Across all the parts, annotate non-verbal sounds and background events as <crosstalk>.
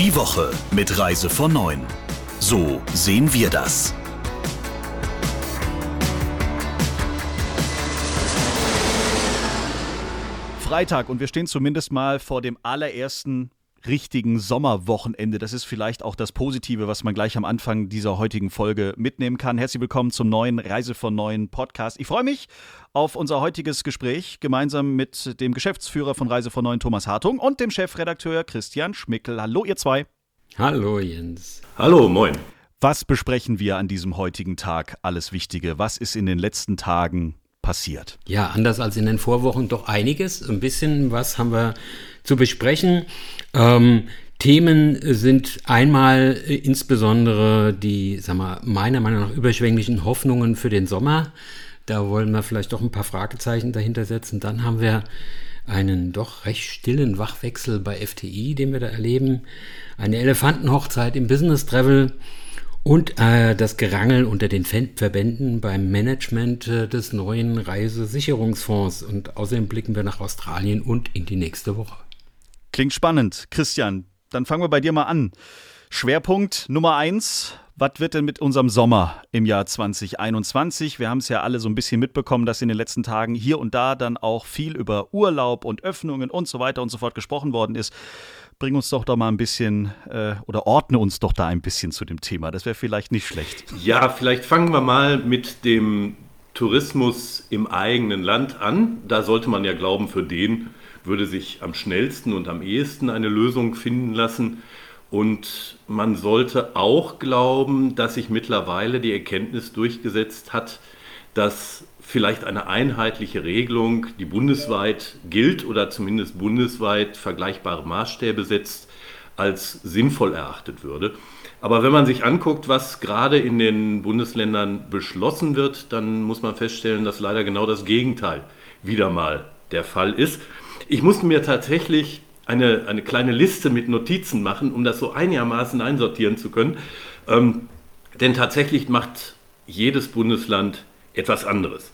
Die Woche mit Reise von 9. So sehen wir das. Freitag und wir stehen zumindest mal vor dem allerersten richtigen Sommerwochenende. Das ist vielleicht auch das Positive, was man gleich am Anfang dieser heutigen Folge mitnehmen kann. Herzlich willkommen zum neuen Reise von neuen Podcast. Ich freue mich auf unser heutiges Gespräch gemeinsam mit dem Geschäftsführer von Reise von neuen Thomas Hartung und dem Chefredakteur Christian Schmickel. Hallo ihr zwei. Hallo Jens. Hallo, moin. Was besprechen wir an diesem heutigen Tag? Alles Wichtige. Was ist in den letzten Tagen passiert? Ja, anders als in den Vorwochen doch einiges. Ein bisschen was haben wir zu besprechen. Ähm, Themen sind einmal äh, insbesondere die, sag mal, meiner Meinung nach überschwänglichen Hoffnungen für den Sommer. Da wollen wir vielleicht doch ein paar Fragezeichen dahinter setzen. Dann haben wir einen doch recht stillen Wachwechsel bei FTI, den wir da erleben. Eine Elefantenhochzeit im Business Travel und äh, das Gerangel unter den Verbänden beim Management äh, des neuen Reisesicherungsfonds. Und außerdem blicken wir nach Australien und in die nächste Woche. Klingt spannend. Christian, dann fangen wir bei dir mal an. Schwerpunkt Nummer eins. Was wird denn mit unserem Sommer im Jahr 2021? Wir haben es ja alle so ein bisschen mitbekommen, dass in den letzten Tagen hier und da dann auch viel über Urlaub und Öffnungen und so weiter und so fort gesprochen worden ist. Bring uns doch da mal ein bisschen äh, oder ordne uns doch da ein bisschen zu dem Thema. Das wäre vielleicht nicht schlecht. Ja, vielleicht fangen wir mal mit dem Tourismus im eigenen Land an. Da sollte man ja glauben, für den würde sich am schnellsten und am ehesten eine Lösung finden lassen. Und man sollte auch glauben, dass sich mittlerweile die Erkenntnis durchgesetzt hat, dass vielleicht eine einheitliche Regelung, die bundesweit gilt oder zumindest bundesweit vergleichbare Maßstäbe setzt, als sinnvoll erachtet würde. Aber wenn man sich anguckt, was gerade in den Bundesländern beschlossen wird, dann muss man feststellen, dass leider genau das Gegenteil wieder mal der Fall ist. Ich musste mir tatsächlich eine, eine kleine Liste mit Notizen machen, um das so einigermaßen einsortieren zu können. Ähm, denn tatsächlich macht jedes Bundesland etwas anderes.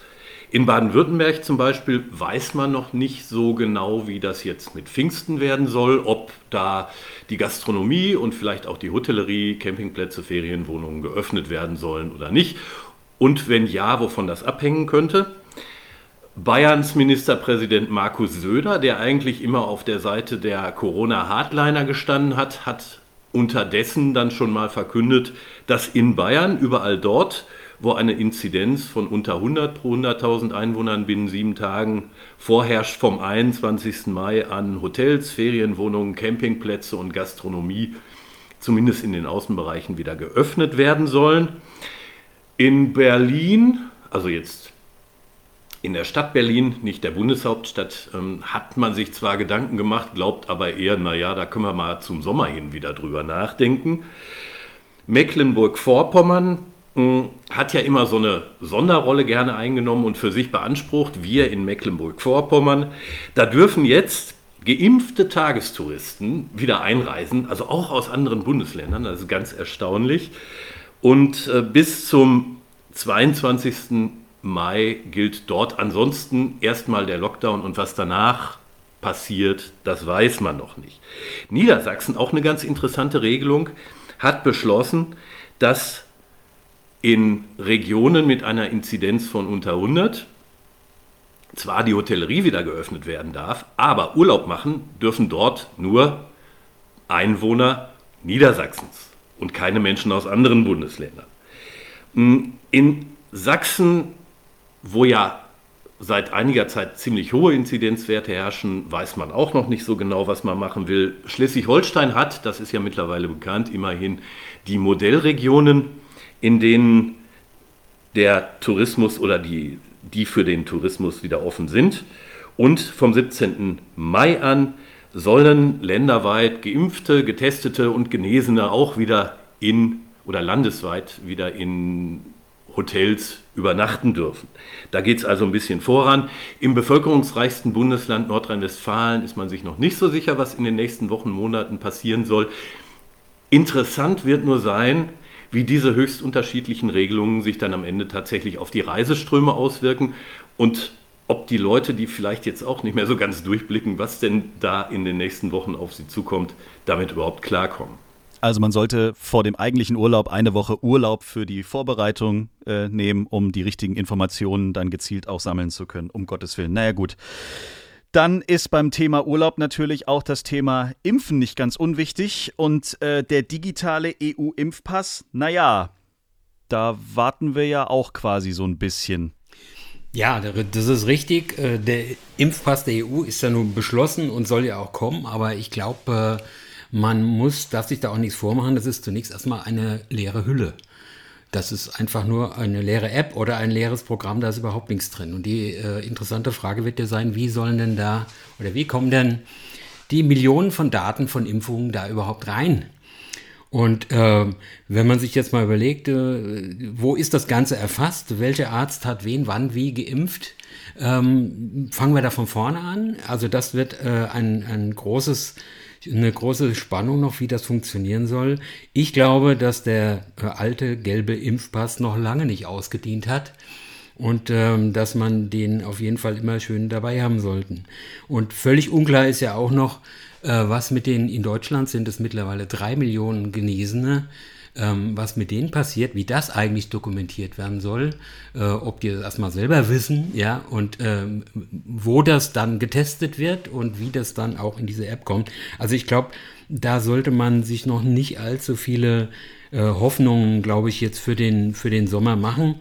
In Baden-Württemberg zum Beispiel weiß man noch nicht so genau, wie das jetzt mit Pfingsten werden soll, ob da die Gastronomie und vielleicht auch die Hotellerie, Campingplätze, Ferienwohnungen geöffnet werden sollen oder nicht. Und wenn ja, wovon das abhängen könnte. Bayerns Ministerpräsident Markus Söder, der eigentlich immer auf der Seite der Corona-Hardliner gestanden hat, hat unterdessen dann schon mal verkündet, dass in Bayern überall dort, wo eine Inzidenz von unter 100 pro 100.000 Einwohnern binnen sieben Tagen vorherrscht, vom 21. Mai an Hotels, Ferienwohnungen, Campingplätze und Gastronomie zumindest in den Außenbereichen wieder geöffnet werden sollen. In Berlin, also jetzt in der Stadt Berlin, nicht der Bundeshauptstadt, ähm, hat man sich zwar Gedanken gemacht, glaubt aber eher, naja, da können wir mal zum Sommer hin wieder drüber nachdenken. Mecklenburg-Vorpommern äh, hat ja immer so eine Sonderrolle gerne eingenommen und für sich beansprucht, wir in Mecklenburg-Vorpommern, da dürfen jetzt geimpfte Tagestouristen wieder einreisen, also auch aus anderen Bundesländern, das ist ganz erstaunlich. Und äh, bis zum 22. Mai gilt dort ansonsten erstmal der Lockdown und was danach passiert, das weiß man noch nicht. Niedersachsen, auch eine ganz interessante Regelung, hat beschlossen, dass in Regionen mit einer Inzidenz von unter 100 zwar die Hotellerie wieder geöffnet werden darf, aber Urlaub machen dürfen dort nur Einwohner Niedersachsens und keine Menschen aus anderen Bundesländern. In Sachsen wo ja seit einiger Zeit ziemlich hohe Inzidenzwerte herrschen, weiß man auch noch nicht so genau, was man machen will. Schleswig-Holstein hat, das ist ja mittlerweile bekannt, immerhin die Modellregionen, in denen der Tourismus oder die, die für den Tourismus wieder offen sind. Und vom 17. Mai an sollen länderweit geimpfte, getestete und Genesene auch wieder in oder landesweit wieder in Hotels übernachten dürfen. Da geht es also ein bisschen voran. Im bevölkerungsreichsten Bundesland Nordrhein-Westfalen ist man sich noch nicht so sicher, was in den nächsten Wochen, Monaten passieren soll. Interessant wird nur sein, wie diese höchst unterschiedlichen Regelungen sich dann am Ende tatsächlich auf die Reiseströme auswirken. Und ob die Leute, die vielleicht jetzt auch nicht mehr so ganz durchblicken, was denn da in den nächsten Wochen auf sie zukommt, damit überhaupt klarkommen. Also man sollte vor dem eigentlichen Urlaub eine Woche Urlaub für die Vorbereitung äh, nehmen, um die richtigen Informationen dann gezielt auch sammeln zu können, um Gottes Willen. Naja gut. Dann ist beim Thema Urlaub natürlich auch das Thema Impfen nicht ganz unwichtig. Und äh, der digitale EU-Impfpass, naja, da warten wir ja auch quasi so ein bisschen. Ja, das ist richtig. Äh, der Impfpass der EU ist ja nun beschlossen und soll ja auch kommen, aber ich glaube, äh, man muss, darf sich da auch nichts vormachen. Das ist zunächst erstmal eine leere Hülle. Das ist einfach nur eine leere App oder ein leeres Programm, da ist überhaupt nichts drin. Und die äh, interessante Frage wird ja sein, wie sollen denn da oder wie kommen denn die Millionen von Daten von Impfungen da überhaupt rein? Und äh, wenn man sich jetzt mal überlegt, äh, wo ist das Ganze erfasst, welcher Arzt hat wen, wann, wie geimpft, ähm, fangen wir da von vorne an. Also das wird äh, ein, ein großes eine große Spannung noch, wie das funktionieren soll. Ich glaube, dass der äh, alte gelbe Impfpass noch lange nicht ausgedient hat und ähm, dass man den auf jeden Fall immer schön dabei haben sollten. Und völlig unklar ist ja auch noch, äh, was mit den, in Deutschland sind es mittlerweile drei Millionen Genesene, ähm, was mit denen passiert, wie das eigentlich dokumentiert werden soll, äh, ob die das erstmal selber wissen, ja, und ähm, wo das dann getestet wird und wie das dann auch in diese App kommt. Also ich glaube, da sollte man sich noch nicht allzu viele äh, Hoffnungen, glaube ich, jetzt für den, für den Sommer machen.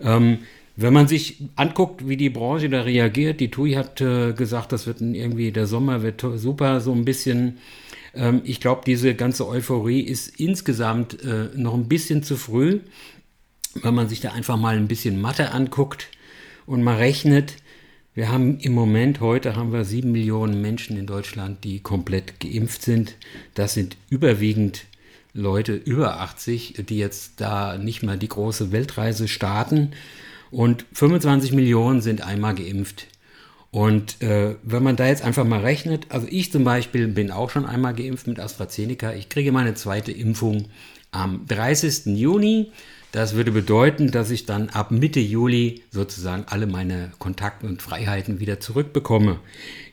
Ähm, wenn man sich anguckt, wie die Branche da reagiert, die TUI hat äh, gesagt, das wird irgendwie, der Sommer wird super, so ein bisschen ähm, ich glaube, diese ganze Euphorie ist insgesamt äh, noch ein bisschen zu früh, wenn man sich da einfach mal ein bisschen Mathe anguckt und mal rechnet. Wir haben im Moment, heute haben wir sieben Millionen Menschen in Deutschland, die komplett geimpft sind. Das sind überwiegend Leute über 80, die jetzt da nicht mehr die große Weltreise starten. Und 25 Millionen sind einmal geimpft. Und äh, wenn man da jetzt einfach mal rechnet, also ich zum Beispiel bin auch schon einmal geimpft mit AstraZeneca. Ich kriege meine zweite Impfung am 30. Juni. Das würde bedeuten, dass ich dann ab Mitte Juli sozusagen alle meine Kontakte und Freiheiten wieder zurückbekomme.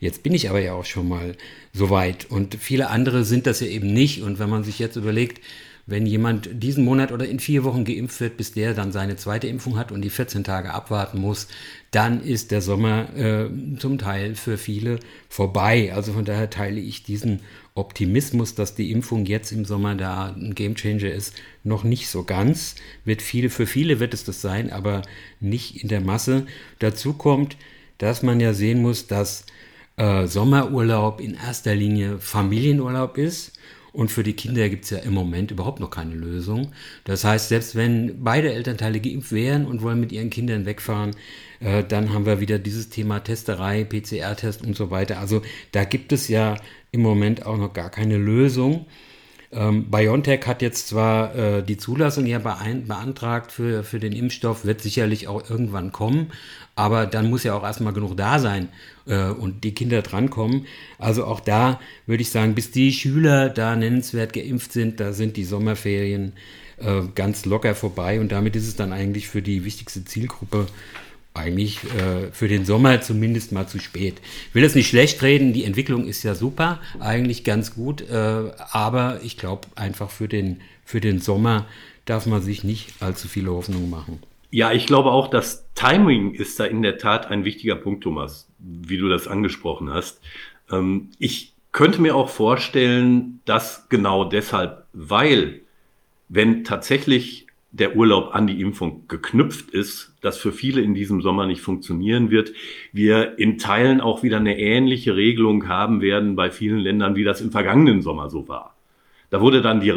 Jetzt bin ich aber ja auch schon mal so weit und viele andere sind das ja eben nicht. Und wenn man sich jetzt überlegt, wenn jemand diesen Monat oder in vier Wochen geimpft wird, bis der dann seine zweite Impfung hat und die 14 Tage abwarten muss, dann ist der Sommer äh, zum Teil für viele vorbei. Also von daher teile ich diesen Optimismus, dass die Impfung jetzt im Sommer da ein Gamechanger ist, noch nicht so ganz. Wird viele, für viele wird es das sein, aber nicht in der Masse. Dazu kommt, dass man ja sehen muss, dass äh, Sommerurlaub in erster Linie Familienurlaub ist und für die Kinder gibt es ja im Moment überhaupt noch keine Lösung. Das heißt, selbst wenn beide Elternteile geimpft wären und wollen mit ihren Kindern wegfahren, äh, dann haben wir wieder dieses Thema Testerei, PCR-Test und so weiter. Also da gibt es ja im Moment auch noch gar keine Lösung. Ähm, BioNTech hat jetzt zwar äh, die Zulassung ja beantragt für, für den Impfstoff, wird sicherlich auch irgendwann kommen, aber dann muss ja auch erstmal genug da sein äh, und die Kinder drankommen. Also auch da würde ich sagen, bis die Schüler da nennenswert geimpft sind, da sind die Sommerferien äh, ganz locker vorbei und damit ist es dann eigentlich für die wichtigste Zielgruppe eigentlich äh, für den Sommer zumindest mal zu spät. Ich will das nicht schlecht reden, die Entwicklung ist ja super, eigentlich ganz gut, äh, aber ich glaube einfach für den, für den Sommer darf man sich nicht allzu viele Hoffnungen machen. Ja, ich glaube auch, das Timing ist da in der Tat ein wichtiger Punkt, Thomas, wie du das angesprochen hast. Ähm, ich könnte mir auch vorstellen, dass genau deshalb, weil wenn tatsächlich der Urlaub an die Impfung geknüpft ist, das für viele in diesem Sommer nicht funktionieren wird. Wir in Teilen auch wieder eine ähnliche Regelung haben werden bei vielen Ländern, wie das im vergangenen Sommer so war. Da wurde dann die,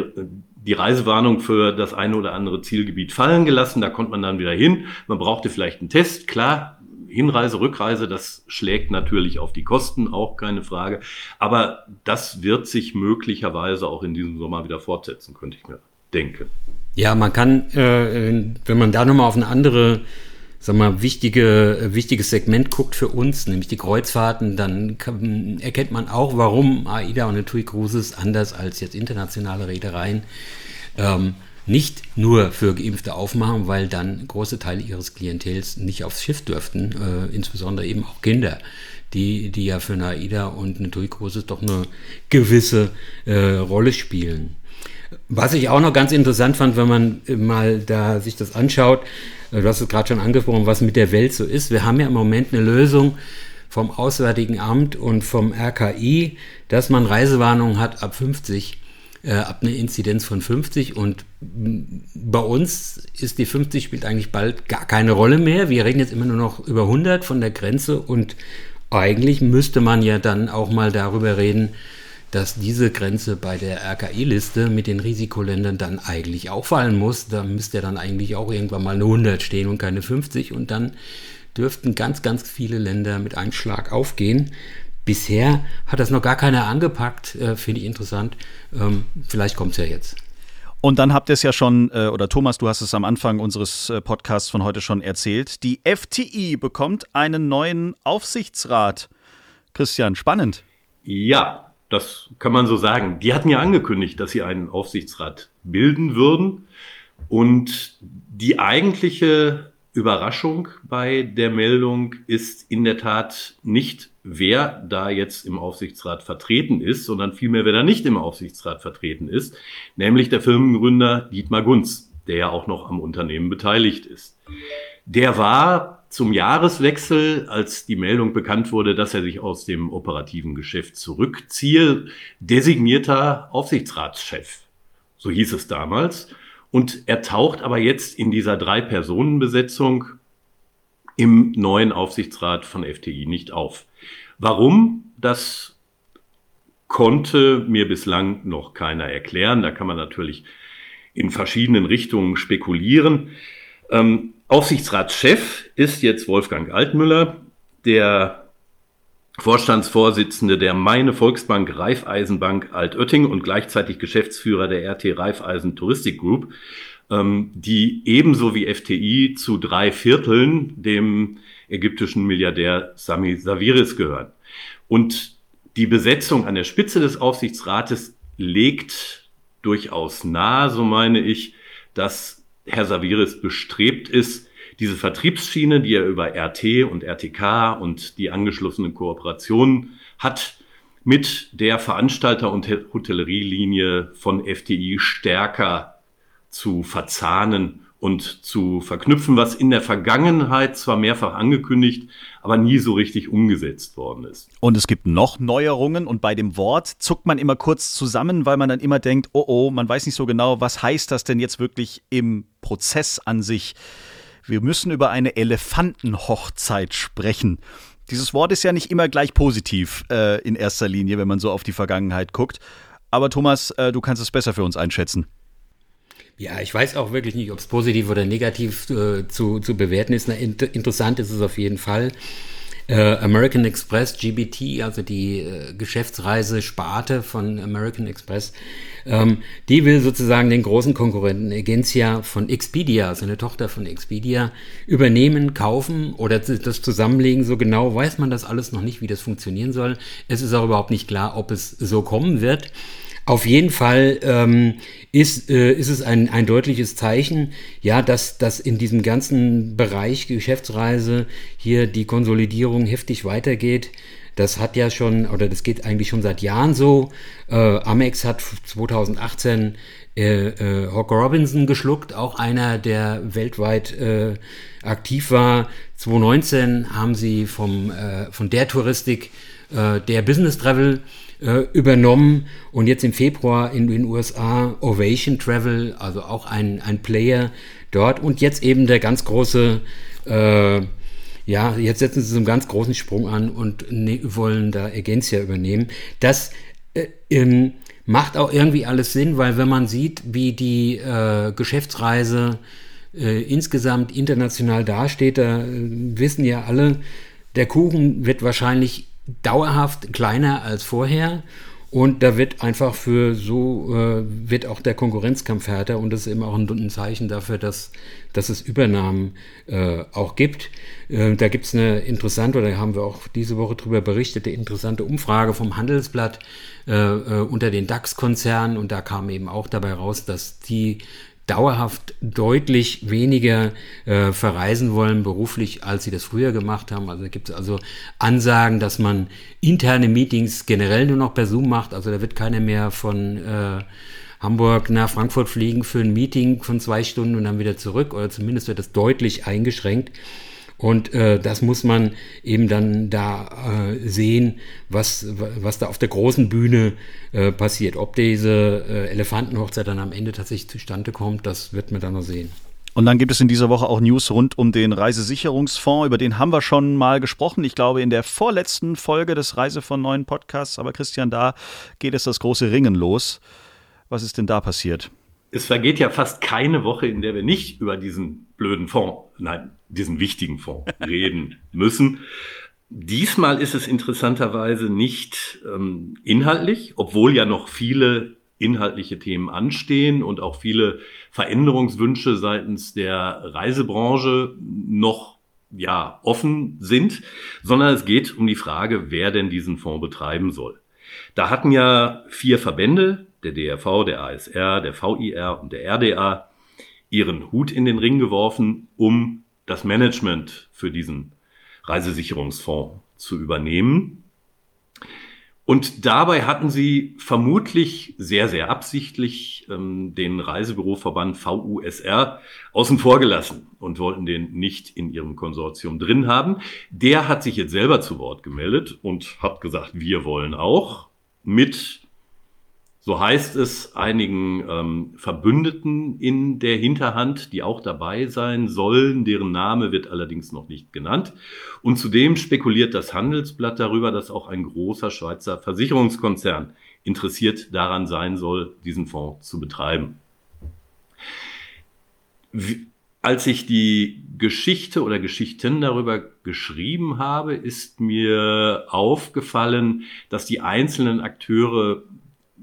die Reisewarnung für das eine oder andere Zielgebiet fallen gelassen. Da konnte man dann wieder hin. Man brauchte vielleicht einen Test. Klar, Hinreise, Rückreise, das schlägt natürlich auf die Kosten, auch keine Frage. Aber das wird sich möglicherweise auch in diesem Sommer wieder fortsetzen, könnte ich mir denken. Ja, man kann, äh, wenn man da nochmal auf eine andere, sag mal, wichtige, wichtiges Segment guckt für uns, nämlich die Kreuzfahrten, dann kann, erkennt man auch, warum AIDA und TUI Cruises anders als jetzt internationale Reedereien ähm, nicht nur für Geimpfte aufmachen, weil dann große Teile ihres Klientels nicht aufs Schiff dürften, äh, insbesondere eben auch Kinder, die, die ja für eine AIDA und eine Durchgrose doch eine gewisse äh, Rolle spielen. Was ich auch noch ganz interessant fand, wenn man mal da sich das anschaut, äh, du hast es gerade schon angesprochen, was mit der Welt so ist. Wir haben ja im Moment eine Lösung vom Auswärtigen Amt und vom RKI, dass man Reisewarnungen hat ab 50 äh, ab einer Inzidenz von 50 und bei uns ist die 50 spielt eigentlich bald gar keine Rolle mehr. Wir reden jetzt immer nur noch über 100 von der Grenze und eigentlich müsste man ja dann auch mal darüber reden, dass diese Grenze bei der RKI-Liste mit den Risikoländern dann eigentlich auch fallen muss. Da müsste ja dann eigentlich auch irgendwann mal eine 100 stehen und keine 50 und dann dürften ganz, ganz viele Länder mit einem Schlag aufgehen. Bisher hat das noch gar keiner angepackt, äh, finde ich interessant. Ähm, vielleicht kommt es ja jetzt. Und dann habt ihr es ja schon, äh, oder Thomas, du hast es am Anfang unseres äh, Podcasts von heute schon erzählt. Die FTI bekommt einen neuen Aufsichtsrat. Christian, spannend. Ja, das kann man so sagen. Die hatten ja angekündigt, dass sie einen Aufsichtsrat bilden würden. Und die eigentliche Überraschung bei der Meldung ist in der Tat nicht, wer da jetzt im Aufsichtsrat vertreten ist, sondern vielmehr, wer da nicht im Aufsichtsrat vertreten ist, nämlich der Firmengründer Dietmar Gunz, der ja auch noch am Unternehmen beteiligt ist. Der war zum Jahreswechsel, als die Meldung bekannt wurde, dass er sich aus dem operativen Geschäft zurückziehe, designierter Aufsichtsratschef. So hieß es damals. Und er taucht aber jetzt in dieser Drei-Personen-Besetzung im neuen Aufsichtsrat von FTI nicht auf. Warum? Das konnte mir bislang noch keiner erklären. Da kann man natürlich in verschiedenen Richtungen spekulieren. Ähm, Aufsichtsratschef ist jetzt Wolfgang Altmüller, der Vorstandsvorsitzende der Meine Volksbank Raiffeisenbank Altötting und gleichzeitig Geschäftsführer der RT Raiffeisen Touristik Group, ähm, die ebenso wie FTI zu drei Vierteln dem ägyptischen Milliardär Sami Saviris gehören. Und die Besetzung an der Spitze des Aufsichtsrates legt durchaus nahe, so meine ich, dass Herr Saviris bestrebt ist, diese Vertriebsschiene, die er über RT und RTK und die angeschlossenen Kooperationen hat, mit der Veranstalter- und Hotellerielinie von FTI stärker zu verzahnen und zu verknüpfen, was in der Vergangenheit zwar mehrfach angekündigt, aber nie so richtig umgesetzt worden ist. Und es gibt noch Neuerungen und bei dem Wort zuckt man immer kurz zusammen, weil man dann immer denkt, oh oh, man weiß nicht so genau, was heißt das denn jetzt wirklich im Prozess an sich. Wir müssen über eine Elefantenhochzeit sprechen. Dieses Wort ist ja nicht immer gleich positiv äh, in erster Linie, wenn man so auf die Vergangenheit guckt. Aber Thomas, äh, du kannst es besser für uns einschätzen. Ja, ich weiß auch wirklich nicht, ob es positiv oder negativ äh, zu, zu bewerten ist. Na, inter interessant ist es auf jeden Fall. Äh, American Express, GBT, also die äh, Geschäftsreise-Sparte von American Express, ähm, die will sozusagen den großen Konkurrenten Agencia von Expedia, also eine Tochter von Expedia, übernehmen, kaufen oder das zusammenlegen. So genau weiß man das alles noch nicht, wie das funktionieren soll. Es ist auch überhaupt nicht klar, ob es so kommen wird. Auf jeden Fall ähm, ist, äh, ist es ein, ein deutliches Zeichen, ja, dass, dass in diesem ganzen Bereich Geschäftsreise hier die Konsolidierung heftig weitergeht. Das hat ja schon, oder das geht eigentlich schon seit Jahren so. Äh, Amex hat 2018 äh, äh, Hawk Robinson geschluckt, auch einer, der weltweit äh, aktiv war. 2019 haben sie vom, äh, von der Touristik äh, der Business Travel äh, übernommen und jetzt im Februar in den USA Ovation Travel, also auch ein, ein Player dort und jetzt eben der ganz große, äh, ja, jetzt setzen sie so einen ganz großen Sprung an und ne, wollen da Agencia übernehmen. Das äh, ähm, macht auch irgendwie alles Sinn, weil wenn man sieht, wie die äh, Geschäftsreise äh, insgesamt international dasteht, da äh, wissen ja alle, der Kuchen wird wahrscheinlich dauerhaft kleiner als vorher. Und da wird einfach für so, äh, wird auch der Konkurrenzkampf härter und das ist eben auch ein, ein Zeichen dafür, dass, dass es Übernahmen äh, auch gibt. Äh, da gibt es eine interessante, oder haben wir auch diese Woche darüber berichtet, eine interessante Umfrage vom Handelsblatt äh, äh, unter den DAX-Konzernen und da kam eben auch dabei raus, dass die dauerhaft deutlich weniger äh, verreisen wollen beruflich, als sie das früher gemacht haben. Also gibt es also Ansagen, dass man interne Meetings generell nur noch per Zoom macht. Also da wird keiner mehr von äh, Hamburg nach Frankfurt fliegen für ein Meeting von zwei Stunden und dann wieder zurück. Oder zumindest wird das deutlich eingeschränkt. Und äh, das muss man eben dann da äh, sehen, was, was da auf der großen Bühne äh, passiert. Ob diese äh, Elefantenhochzeit dann am Ende tatsächlich zustande kommt, das wird man dann noch sehen. Und dann gibt es in dieser Woche auch News rund um den Reisesicherungsfonds. Über den haben wir schon mal gesprochen. Ich glaube, in der vorletzten Folge des Reise von neuen Podcasts. Aber Christian, da geht es das große Ringen los. Was ist denn da passiert? Es vergeht ja fast keine Woche, in der wir nicht über diesen blöden Fonds, nein, diesen wichtigen Fonds reden <laughs> müssen. Diesmal ist es interessanterweise nicht ähm, inhaltlich, obwohl ja noch viele inhaltliche Themen anstehen und auch viele Veränderungswünsche seitens der Reisebranche noch ja offen sind, sondern es geht um die Frage, wer denn diesen Fonds betreiben soll. Da hatten ja vier Verbände, der DRV, der ASR, der VIR und der RDA, ihren Hut in den Ring geworfen, um das Management für diesen Reisesicherungsfonds zu übernehmen. Und dabei hatten sie vermutlich sehr, sehr absichtlich ähm, den Reisebüroverband VUSR außen vor gelassen und wollten den nicht in ihrem Konsortium drin haben. Der hat sich jetzt selber zu Wort gemeldet und hat gesagt, wir wollen auch mit so heißt es einigen ähm, Verbündeten in der Hinterhand, die auch dabei sein sollen. Deren Name wird allerdings noch nicht genannt. Und zudem spekuliert das Handelsblatt darüber, dass auch ein großer Schweizer Versicherungskonzern interessiert daran sein soll, diesen Fonds zu betreiben. Wie, als ich die Geschichte oder Geschichten darüber geschrieben habe, ist mir aufgefallen, dass die einzelnen Akteure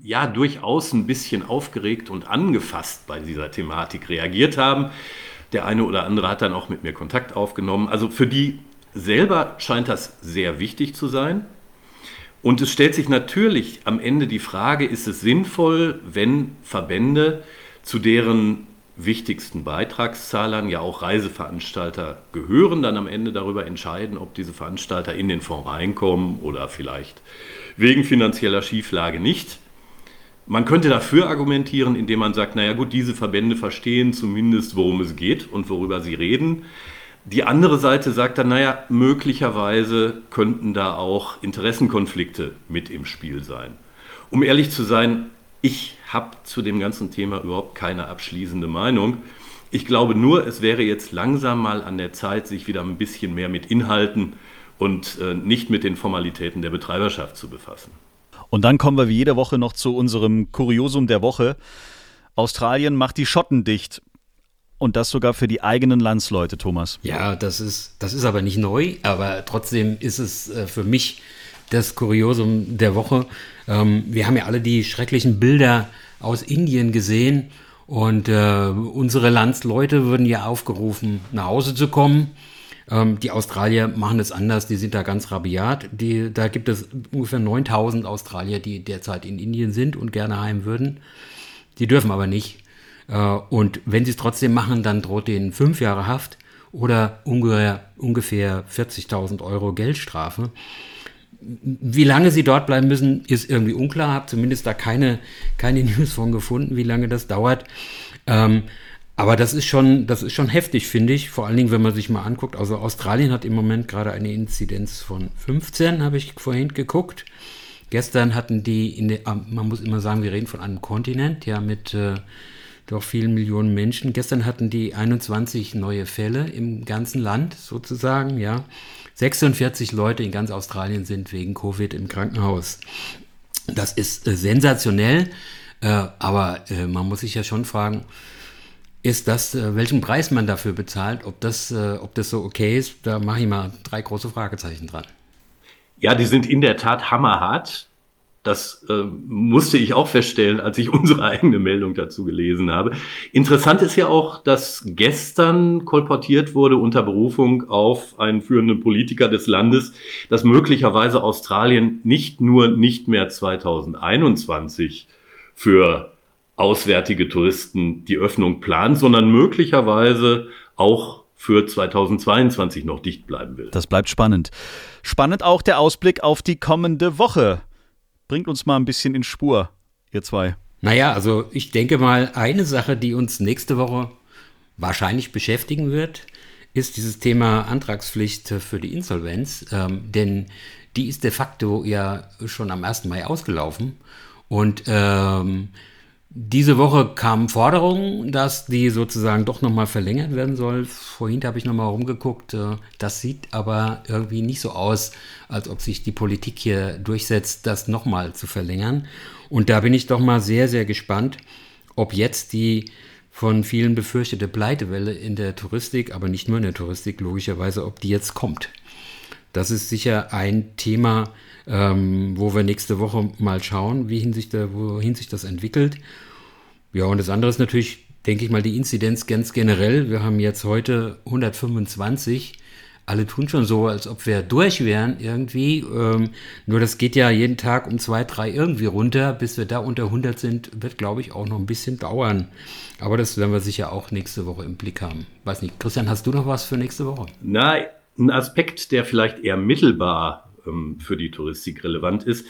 ja durchaus ein bisschen aufgeregt und angefasst bei dieser Thematik reagiert haben. Der eine oder andere hat dann auch mit mir Kontakt aufgenommen. Also für die selber scheint das sehr wichtig zu sein. Und es stellt sich natürlich am Ende die Frage, ist es sinnvoll, wenn Verbände, zu deren wichtigsten Beitragszahlern ja auch Reiseveranstalter gehören, dann am Ende darüber entscheiden, ob diese Veranstalter in den Fonds reinkommen oder vielleicht wegen finanzieller Schieflage nicht. Man könnte dafür argumentieren, indem man sagt, naja gut, diese Verbände verstehen zumindest, worum es geht und worüber sie reden. Die andere Seite sagt dann, naja, möglicherweise könnten da auch Interessenkonflikte mit im Spiel sein. Um ehrlich zu sein, ich habe zu dem ganzen Thema überhaupt keine abschließende Meinung. Ich glaube nur, es wäre jetzt langsam mal an der Zeit, sich wieder ein bisschen mehr mit Inhalten und äh, nicht mit den Formalitäten der Betreiberschaft zu befassen. Und dann kommen wir wie jede Woche noch zu unserem Kuriosum der Woche. Australien macht die Schotten dicht. Und das sogar für die eigenen Landsleute, Thomas. Ja, das ist, das ist aber nicht neu, aber trotzdem ist es äh, für mich das Kuriosum der Woche. Ähm, wir haben ja alle die schrecklichen Bilder aus Indien gesehen und äh, unsere Landsleute würden ja aufgerufen, nach Hause zu kommen. Ähm, die Australier machen es anders, die sind da ganz rabiat. Die, da gibt es ungefähr 9000 Australier, die derzeit in Indien sind und gerne heim würden. Die dürfen aber nicht. Äh, und wenn sie es trotzdem machen, dann droht denen fünf Jahre Haft oder ungefähr, ungefähr 40.000 Euro Geldstrafe. Wie lange sie dort bleiben müssen, ist irgendwie unklar. Habe zumindest da keine, keine <laughs> News von gefunden, wie lange das dauert. Ähm, aber das ist schon, das ist schon heftig, finde ich. Vor allen Dingen, wenn man sich mal anguckt. Also Australien hat im Moment gerade eine Inzidenz von 15, habe ich vorhin geguckt. Gestern hatten die, der, man muss immer sagen, wir reden von einem Kontinent, ja, mit äh, doch vielen Millionen Menschen. Gestern hatten die 21 neue Fälle im ganzen Land sozusagen, ja. 46 Leute in ganz Australien sind wegen Covid im Krankenhaus. Das ist äh, sensationell, äh, aber äh, man muss sich ja schon fragen, ist das, äh, welchen Preis man dafür bezahlt, ob das, äh, ob das so okay ist, da mache ich mal drei große Fragezeichen dran. Ja, die sind in der Tat hammerhart. Das äh, musste ich auch feststellen, als ich <laughs> unsere eigene Meldung dazu gelesen habe. Interessant ist ja auch, dass gestern kolportiert wurde unter Berufung auf einen führenden Politiker des Landes, dass möglicherweise Australien nicht nur nicht mehr 2021 für auswärtige Touristen die Öffnung plant, sondern möglicherweise auch für 2022 noch dicht bleiben will. Das bleibt spannend. Spannend auch der Ausblick auf die kommende Woche. Bringt uns mal ein bisschen in Spur, ihr zwei. Naja, also ich denke mal, eine Sache, die uns nächste Woche wahrscheinlich beschäftigen wird, ist dieses Thema Antragspflicht für die Insolvenz. Ähm, denn die ist de facto ja schon am 1. Mai ausgelaufen. Und ähm, diese Woche kamen Forderungen, dass die sozusagen doch nochmal verlängert werden soll. Vorhin habe ich nochmal rumgeguckt. Äh, das sieht aber irgendwie nicht so aus, als ob sich die Politik hier durchsetzt, das nochmal zu verlängern. Und da bin ich doch mal sehr, sehr gespannt, ob jetzt die von vielen befürchtete Pleitewelle in der Touristik, aber nicht nur in der Touristik, logischerweise, ob die jetzt kommt. Das ist sicher ein Thema, ähm, wo wir nächste Woche mal schauen, wie sich da, wohin sich das entwickelt. Ja, und das andere ist natürlich, denke ich mal, die Inzidenz ganz generell. Wir haben jetzt heute 125. Alle tun schon so, als ob wir durch wären irgendwie. Ähm, nur das geht ja jeden Tag um zwei, drei irgendwie runter. Bis wir da unter 100 sind, wird, glaube ich, auch noch ein bisschen dauern. Aber das werden wir sicher auch nächste Woche im Blick haben. Weiß nicht, Christian, hast du noch was für nächste Woche? Na, ein Aspekt, der vielleicht eher mittelbar ähm, für die Touristik relevant ist.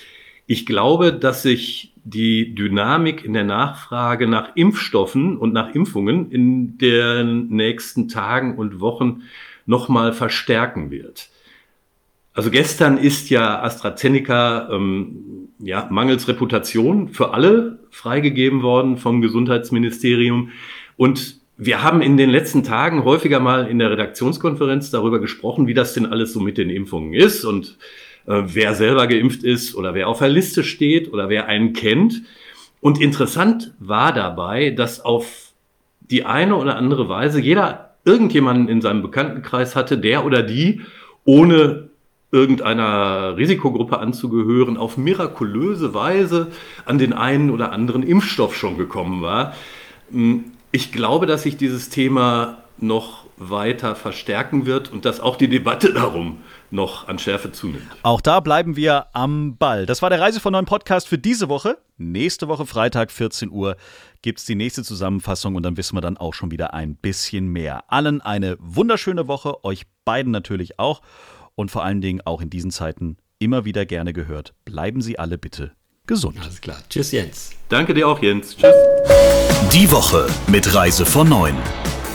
Ich glaube, dass sich die Dynamik in der Nachfrage nach Impfstoffen und nach Impfungen in den nächsten Tagen und Wochen nochmal verstärken wird. Also gestern ist ja AstraZeneca ähm, ja, mangels Reputation für alle freigegeben worden vom Gesundheitsministerium. Und wir haben in den letzten Tagen häufiger mal in der Redaktionskonferenz darüber gesprochen, wie das denn alles so mit den Impfungen ist und wer selber geimpft ist oder wer auf der Liste steht oder wer einen kennt. Und interessant war dabei, dass auf die eine oder andere Weise jeder irgendjemanden in seinem Bekanntenkreis hatte, der oder die ohne irgendeiner Risikogruppe anzugehören, auf mirakulöse Weise an den einen oder anderen Impfstoff schon gekommen war. Hm, ich glaube, dass sich dieses Thema noch weiter verstärken wird und dass auch die Debatte darum noch an Schärfe zunimmt. Auch da bleiben wir am Ball. Das war der Reise von neuen Podcast für diese Woche. Nächste Woche Freitag 14 Uhr gibt es die nächste Zusammenfassung und dann wissen wir dann auch schon wieder ein bisschen mehr. Allen eine wunderschöne Woche, euch beiden natürlich auch und vor allen Dingen auch in diesen Zeiten immer wieder gerne gehört. Bleiben Sie alle bitte gesund. Alles klar. Tschüss, Jens. Danke dir auch, Jens. Tschüss. Die Woche mit Reise von 9.